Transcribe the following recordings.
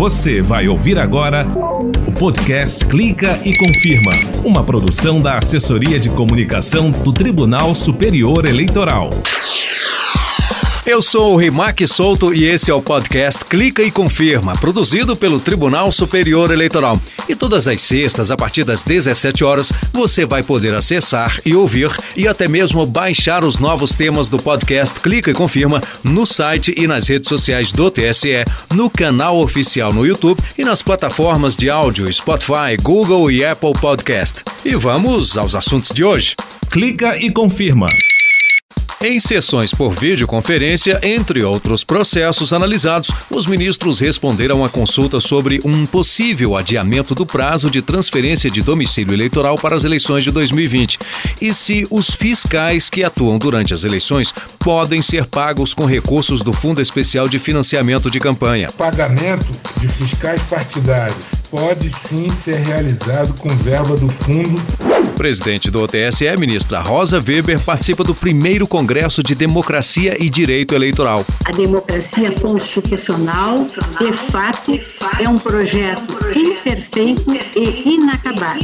Você vai ouvir agora o podcast Clica e Confirma, uma produção da Assessoria de Comunicação do Tribunal Superior Eleitoral. Eu sou o Rimac Souto e esse é o podcast Clica e Confirma, produzido pelo Tribunal Superior Eleitoral. E todas as sextas, a partir das 17 horas, você vai poder acessar e ouvir e até mesmo baixar os novos temas do podcast Clica e Confirma no site e nas redes sociais do TSE, no canal oficial no YouTube e nas plataformas de áudio Spotify, Google e Apple Podcast. E vamos aos assuntos de hoje. Clica e confirma. Em sessões por videoconferência, entre outros processos analisados, os ministros responderam à consulta sobre um possível adiamento do prazo de transferência de domicílio eleitoral para as eleições de 2020 e se os fiscais que atuam durante as eleições podem ser pagos com recursos do Fundo Especial de Financiamento de Campanha. Pagamento de fiscais partidários pode sim ser realizado com verba do fundo. O presidente do TSE, ministra Rosa Weber, participa do primeiro Congresso de Democracia e Direito Eleitoral. A democracia constitucional, de fato, é um projeto imperfeito e inacabado.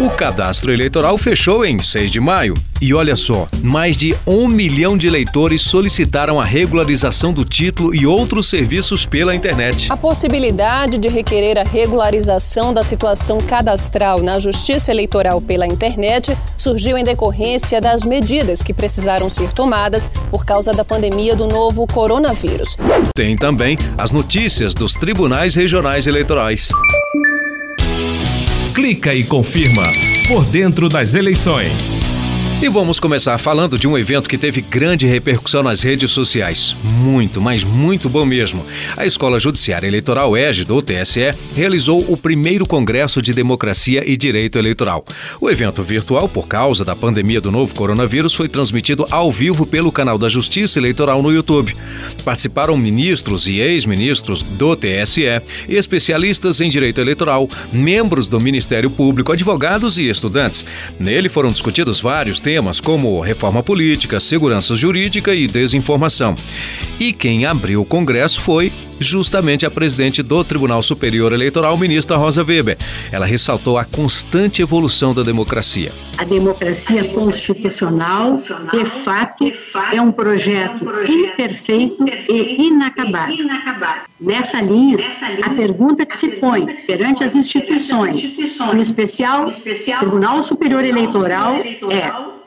O cadastro eleitoral fechou em 6 de maio. E olha só, mais de um milhão de eleitores solicitaram a regularização do título e outros serviços pela internet. A possibilidade de requerer a regularização da situação cadastral na Justiça Eleitoral pela internet surgiu em decorrência das medidas que precisaram ser tomadas por causa da pandemia do novo coronavírus. Tem também as notícias dos tribunais regionais eleitorais. Clica e confirma por dentro das eleições. E vamos começar falando de um evento que teve grande repercussão nas redes sociais. Muito, mas muito bom mesmo. A Escola Judiciária Eleitoral EGE do TSE realizou o primeiro Congresso de Democracia e Direito Eleitoral. O evento virtual, por causa da pandemia do novo coronavírus, foi transmitido ao vivo pelo canal da Justiça Eleitoral no YouTube. Participaram ministros e ex-ministros do TSE, especialistas em direito eleitoral, membros do Ministério Público, advogados e estudantes. Nele foram discutidos vários temas como reforma política, segurança jurídica e desinformação. E quem abriu o Congresso foi justamente a presidente do Tribunal Superior Eleitoral, ministra Rosa Weber. Ela ressaltou a constante evolução da democracia. A democracia constitucional, de fato, é um projeto imperfeito e inacabado. Nessa linha, a pergunta que se põe perante as instituições, em especial o Tribunal Superior Eleitoral, é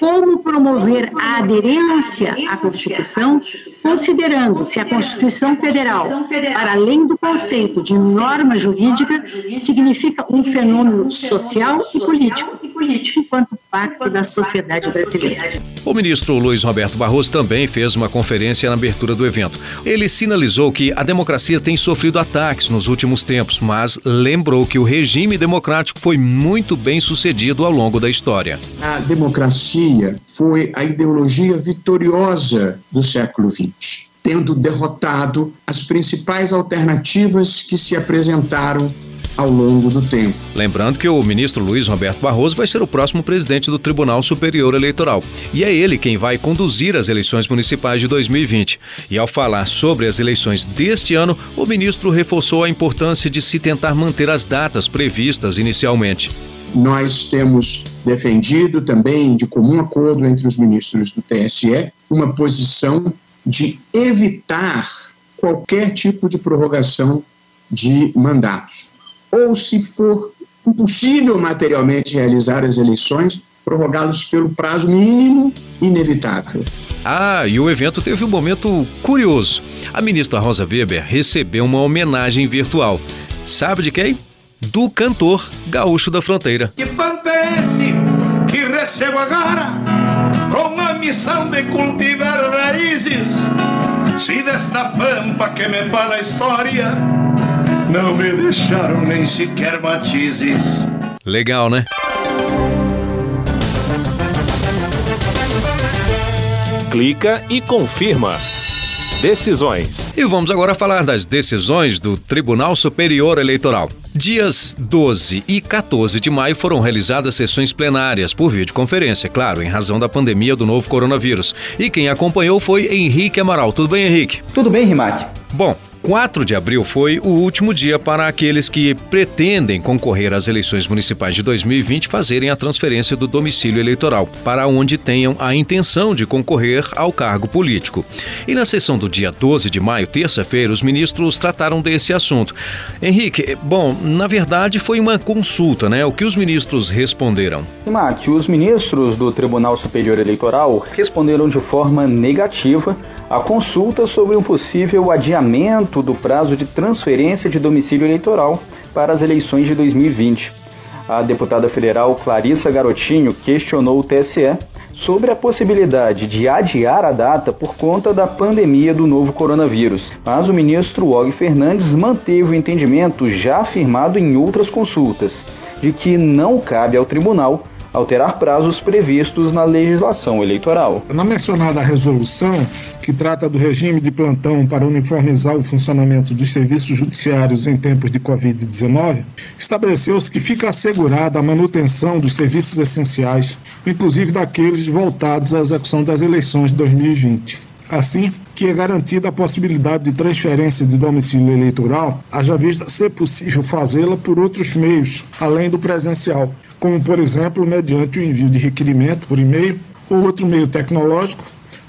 como promover a aderência à Constituição, considerando que a Constituição Federal, para além do conceito de norma jurídica, significa um fenômeno social e político, enquanto pacto da sociedade brasileira. O ministro Luiz Roberto Barroso também fez uma conferência na abertura do evento. Ele sinalizou que a democracia tem sofrido ataques nos últimos tempos, mas lembrou que o regime democrático foi muito bem sucedido ao longo da história. A democracia democracia foi a ideologia vitoriosa do século XX, tendo derrotado as principais alternativas que se apresentaram ao longo do tempo. Lembrando que o ministro Luiz Roberto Barroso vai ser o próximo presidente do Tribunal Superior Eleitoral. E é ele quem vai conduzir as eleições municipais de 2020. E ao falar sobre as eleições deste ano, o ministro reforçou a importância de se tentar manter as datas previstas inicialmente. Nós temos defendido também, de comum acordo entre os ministros do TSE, uma posição de evitar qualquer tipo de prorrogação de mandatos. Ou, se for impossível materialmente realizar as eleições, prorrogá-los pelo prazo mínimo inevitável. Ah, e o evento teve um momento curioso. A ministra Rosa Weber recebeu uma homenagem virtual. Sabe de quem? do cantor gaúcho da fronteira. Que pampa é esse que recebo agora com a missão de cultivar raízes? Se desta pampa que me fala a história não me deixaram nem sequer matizes. Legal, né? Clica e confirma. Decisões. E vamos agora falar das decisões do Tribunal Superior Eleitoral. Dias 12 e 14 de maio foram realizadas sessões plenárias por videoconferência, claro, em razão da pandemia do novo coronavírus. E quem acompanhou foi Henrique Amaral. Tudo bem, Henrique? Tudo bem, Rimac. Bom, 4 de abril foi o último dia para aqueles que pretendem concorrer às eleições municipais de 2020 fazerem a transferência do domicílio eleitoral para onde tenham a intenção de concorrer ao cargo político. E na sessão do dia 12 de maio, terça-feira, os ministros trataram desse assunto. Henrique, bom, na verdade foi uma consulta, né? O que os ministros responderam? Mac, os ministros do Tribunal Superior Eleitoral responderam de forma negativa a consulta sobre um possível adiamento do prazo de transferência de domicílio eleitoral para as eleições de 2020. A deputada federal Clarissa Garotinho questionou o TSE sobre a possibilidade de adiar a data por conta da pandemia do novo coronavírus. Mas o ministro Og Fernandes manteve o entendimento já afirmado em outras consultas, de que não cabe ao tribunal alterar prazos previstos na legislação eleitoral. Na mencionada resolução, que trata do regime de plantão para uniformizar o funcionamento dos serviços judiciários em tempos de Covid-19, estabeleceu-se que fica assegurada a manutenção dos serviços essenciais, inclusive daqueles voltados à execução das eleições de 2020. Assim, que é garantida a possibilidade de transferência de domicílio eleitoral, haja vista ser possível fazê-la por outros meios, além do presencial, como, por exemplo, mediante o envio de requerimento por e-mail ou outro meio tecnológico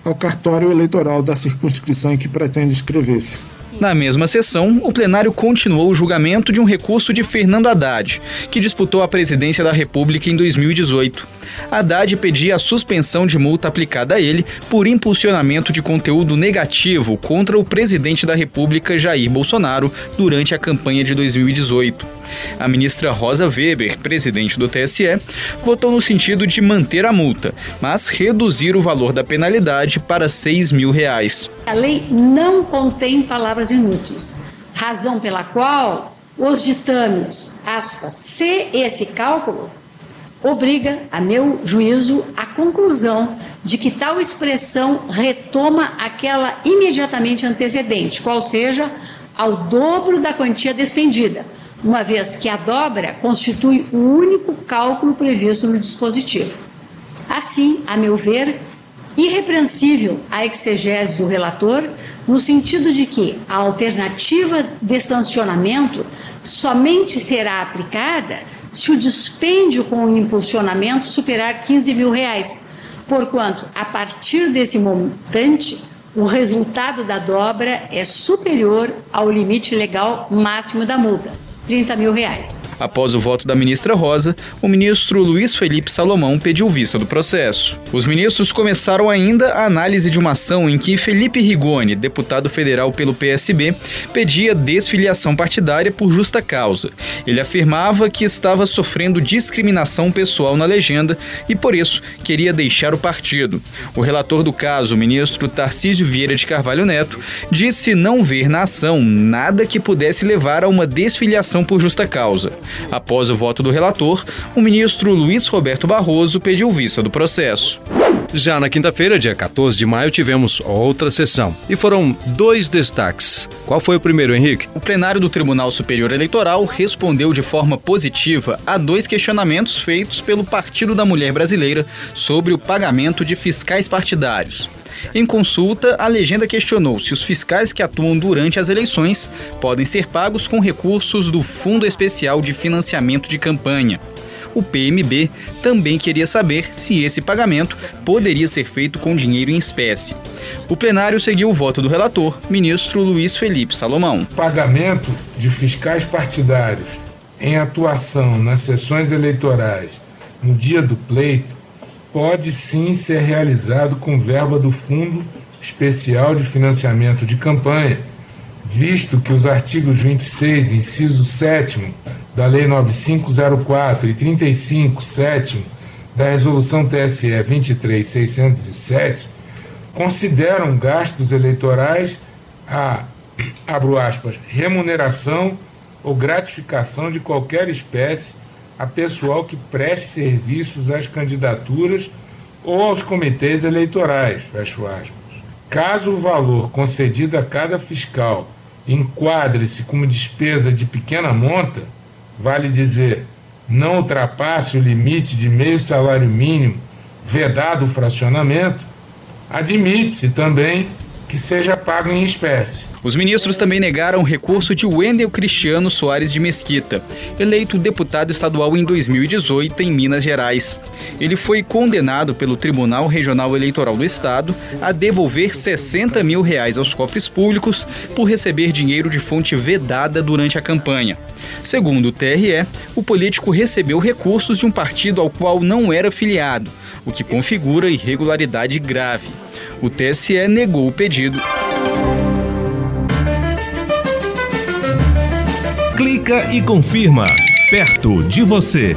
ao cartório eleitoral da circunscrição em que pretende inscrever-se. Na mesma sessão, o plenário continuou o julgamento de um recurso de Fernando Haddad, que disputou a presidência da República em 2018. Haddad pedia a suspensão de multa aplicada a ele por impulsionamento de conteúdo negativo contra o presidente da República, Jair Bolsonaro, durante a campanha de 2018. A ministra Rosa Weber, presidente do TSE, votou no sentido de manter a multa, mas reduzir o valor da penalidade para 6 mil reais. A lei não contém palavras inúteis, razão pela qual os ditames, aspas, se esse cálculo obriga, a meu juízo, a conclusão de que tal expressão retoma aquela imediatamente antecedente, qual seja ao dobro da quantia despendida, uma vez que a dobra constitui o único cálculo previsto no dispositivo. Assim, a meu ver, irrepreensível a exegese do relator, no sentido de que a alternativa de sancionamento somente será aplicada se o dispêndio com o impulsionamento superar 15 mil reais, porquanto, a partir desse montante, o resultado da dobra é superior ao limite legal máximo da multa. 30 mil reais. Após o voto da ministra Rosa, o ministro Luiz Felipe Salomão pediu vista do processo. Os ministros começaram ainda a análise de uma ação em que Felipe Rigoni, deputado federal pelo PSB, pedia desfiliação partidária por justa causa. Ele afirmava que estava sofrendo discriminação pessoal na legenda e, por isso, queria deixar o partido. O relator do caso, o ministro Tarcísio Vieira de Carvalho Neto, disse não ver na ação nada que pudesse levar a uma desfiliação ação por justa causa. Após o voto do relator, o ministro Luiz Roberto Barroso pediu vista do processo. Já na quinta-feira, dia 14 de maio, tivemos outra sessão. E foram dois destaques. Qual foi o primeiro, Henrique? O plenário do Tribunal Superior Eleitoral respondeu de forma positiva a dois questionamentos feitos pelo Partido da Mulher Brasileira sobre o pagamento de fiscais partidários. Em consulta, a legenda questionou se os fiscais que atuam durante as eleições podem ser pagos com recursos do Fundo Especial de Financiamento de Campanha. O PMB também queria saber se esse pagamento poderia ser feito com dinheiro em espécie. O plenário seguiu o voto do relator, ministro Luiz Felipe Salomão. Pagamento de fiscais partidários em atuação nas sessões eleitorais no dia do pleito pode sim ser realizado com verba do Fundo Especial de Financiamento de Campanha, visto que os artigos 26, inciso 7 da Lei 9504 e 35, 7 da Resolução TSE 23607 consideram gastos eleitorais a, abro aspas, remuneração ou gratificação de qualquer espécie a pessoal que preste serviços às candidaturas ou aos comitês eleitorais, fecho aspas. Caso o valor concedido a cada fiscal enquadre-se como despesa de pequena monta, vale dizer, não ultrapasse o limite de meio salário mínimo, vedado o fracionamento, admite-se também que seja pago em espécie. Os ministros também negaram o recurso de Wendel Cristiano Soares de Mesquita, eleito deputado estadual em 2018 em Minas Gerais. Ele foi condenado pelo Tribunal Regional Eleitoral do Estado a devolver 60 mil reais aos cofres públicos por receber dinheiro de fonte vedada durante a campanha. Segundo o TRE, o político recebeu recursos de um partido ao qual não era filiado, o que configura irregularidade grave. O TSE negou o pedido. Clica e confirma perto de você.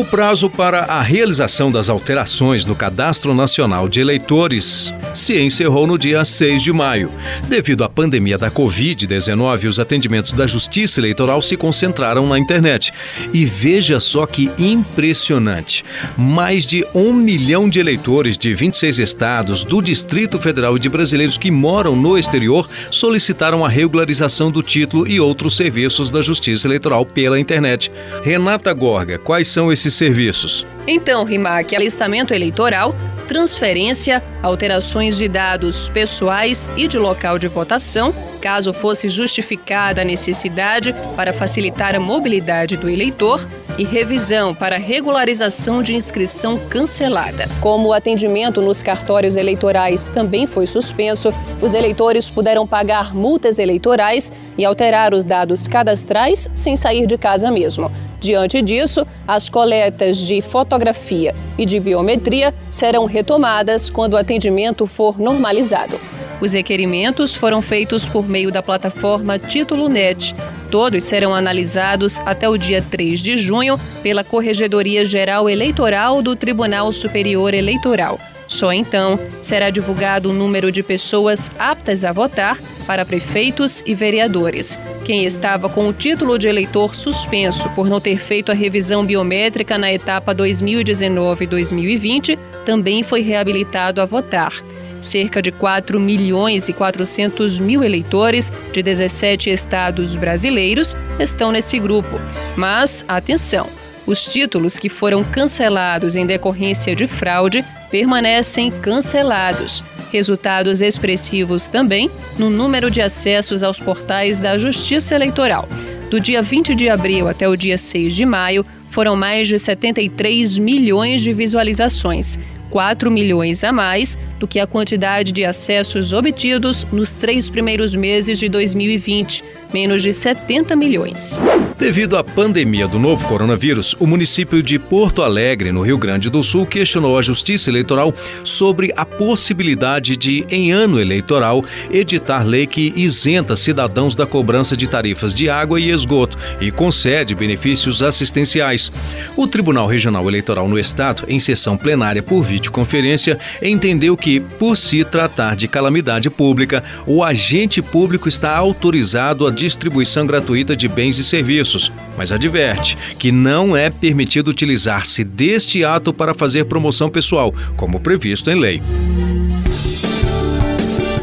O prazo para a realização das alterações no Cadastro Nacional de Eleitores se encerrou no dia 6 de maio. Devido à pandemia da Covid-19, os atendimentos da Justiça Eleitoral se concentraram na internet. E veja só que impressionante: mais de um milhão de eleitores de 26 estados, do Distrito Federal e de brasileiros que moram no exterior solicitaram a regularização do título e outros serviços da Justiça Eleitoral pela internet. Renata Gorga, quais são esses serviços? Então, Rimac, alistamento eleitoral, transferência, alterações de dados pessoais e de local de votação, caso fosse justificada a necessidade para facilitar a mobilidade do eleitor, e revisão para regularização de inscrição cancelada. Como o atendimento nos cartórios eleitorais também foi suspenso, os eleitores puderam pagar multas eleitorais e alterar os dados cadastrais sem sair de casa mesmo. Diante disso, as coletas de fotografia e de biometria serão retomadas quando o atendimento for normalizado. Os requerimentos foram feitos por meio da plataforma Título Net. Todos serão analisados até o dia 3 de junho pela Corregedoria Geral Eleitoral do Tribunal Superior Eleitoral. Só então será divulgado o número de pessoas aptas a votar para prefeitos e vereadores. Quem estava com o título de eleitor suspenso por não ter feito a revisão biométrica na etapa 2019-2020 também foi reabilitado a votar. Cerca de 4 milhões e 400 mil eleitores de 17 estados brasileiros estão nesse grupo. Mas, atenção! Os títulos que foram cancelados em decorrência de fraude permanecem cancelados. Resultados expressivos também no número de acessos aos portais da Justiça Eleitoral. Do dia 20 de abril até o dia 6 de maio, foram mais de 73 milhões de visualizações, 4 milhões a mais do que a quantidade de acessos obtidos nos três primeiros meses de 2020, menos de 70 milhões. Devido à pandemia do novo coronavírus, o município de Porto Alegre, no Rio Grande do Sul, questionou a Justiça Eleitoral sobre a possibilidade de, em ano eleitoral, editar lei que isenta cidadãos da cobrança de tarifas de água e esgoto e concede benefícios assistenciais. O Tribunal Regional Eleitoral no Estado, em sessão plenária por videoconferência, entendeu que, por se tratar de calamidade pública, o agente público está autorizado a distribuição gratuita de bens e serviços, mas adverte que não é permitido utilizar-se deste ato para fazer promoção pessoal, como previsto em lei.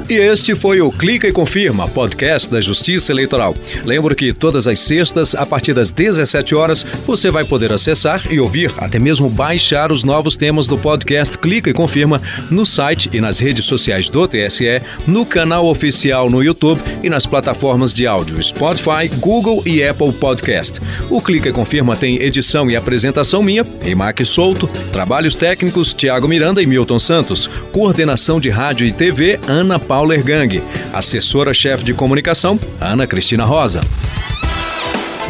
E este foi o Clica e Confirma, podcast da Justiça Eleitoral. Lembro que todas as sextas, a partir das 17 horas, você vai poder acessar e ouvir, até mesmo baixar os novos temas do podcast Clica e Confirma no site e nas redes sociais do TSE, no canal oficial no YouTube e nas plataformas de áudio Spotify, Google e Apple Podcast. O Clica Confirma tem edição e apresentação minha, Rimac Souto, trabalhos técnicos Tiago Miranda e Milton Santos, coordenação de rádio e TV Ana Paula Ergang. Assessora-chefe de comunicação, Ana Cristina Rosa.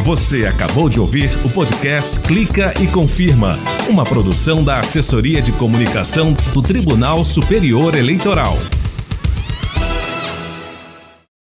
Você acabou de ouvir o podcast Clica e Confirma, uma produção da Assessoria de Comunicação do Tribunal Superior Eleitoral.